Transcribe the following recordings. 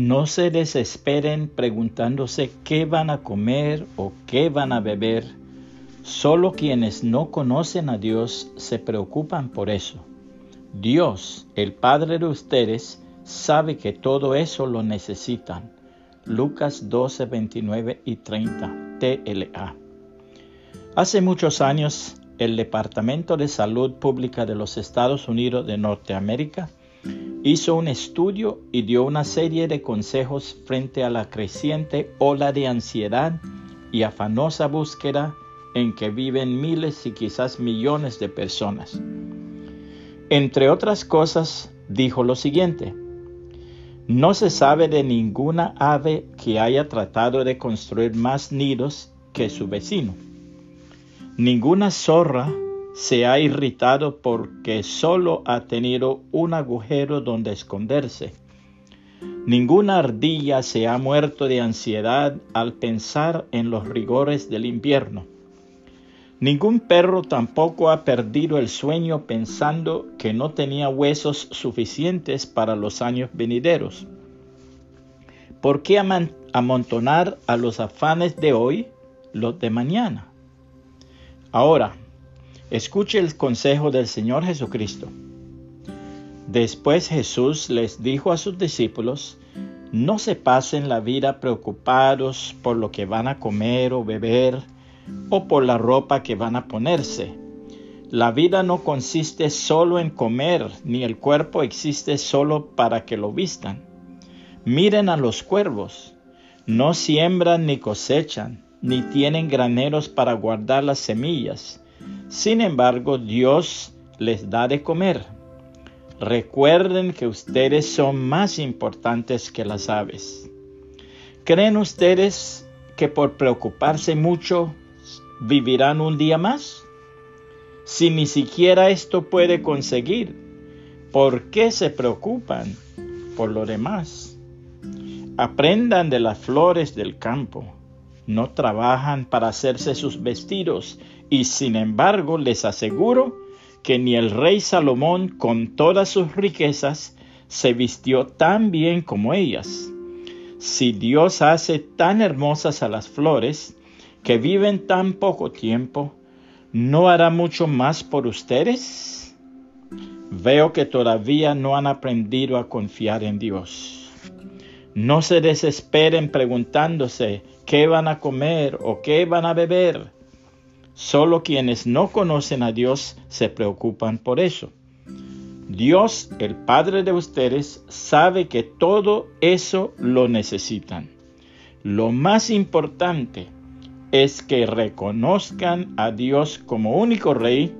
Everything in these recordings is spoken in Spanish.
No se desesperen preguntándose qué van a comer o qué van a beber. Solo quienes no conocen a Dios se preocupan por eso. Dios, el Padre de ustedes, sabe que todo eso lo necesitan. Lucas 12, 29 y 30, TLA. Hace muchos años, el Departamento de Salud Pública de los Estados Unidos de Norteamérica hizo un estudio y dio una serie de consejos frente a la creciente ola de ansiedad y afanosa búsqueda en que viven miles y quizás millones de personas. Entre otras cosas, dijo lo siguiente, no se sabe de ninguna ave que haya tratado de construir más nidos que su vecino. Ninguna zorra se ha irritado porque solo ha tenido un agujero donde esconderse. Ninguna ardilla se ha muerto de ansiedad al pensar en los rigores del invierno. Ningún perro tampoco ha perdido el sueño pensando que no tenía huesos suficientes para los años venideros. ¿Por qué amontonar a los afanes de hoy los de mañana? Ahora, Escuche el consejo del Señor Jesucristo. Después Jesús les dijo a sus discípulos, no se pasen la vida preocupados por lo que van a comer o beber o por la ropa que van a ponerse. La vida no consiste solo en comer, ni el cuerpo existe solo para que lo vistan. Miren a los cuervos, no siembran ni cosechan, ni tienen graneros para guardar las semillas sin embargo, Dios les da de comer. Recuerden que ustedes son más importantes que las aves. ¿Creen ustedes que por preocuparse mucho vivirán un día más? Si ni siquiera esto puede conseguir, ¿por qué se preocupan por lo demás? Aprendan de las flores del campo. No trabajan para hacerse sus vestidos y sin embargo les aseguro que ni el rey Salomón con todas sus riquezas se vistió tan bien como ellas. Si Dios hace tan hermosas a las flores, que viven tan poco tiempo, ¿no hará mucho más por ustedes? Veo que todavía no han aprendido a confiar en Dios. No se desesperen preguntándose qué van a comer o qué van a beber Solo quienes no conocen a Dios se preocupan por eso. Dios, el Padre de ustedes, sabe que todo eso lo necesitan. Lo más importante es que reconozcan a Dios como único Rey.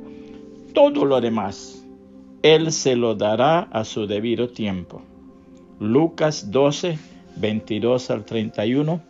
Todo lo demás, Él se lo dará a su debido tiempo. Lucas 12, 22 al 31,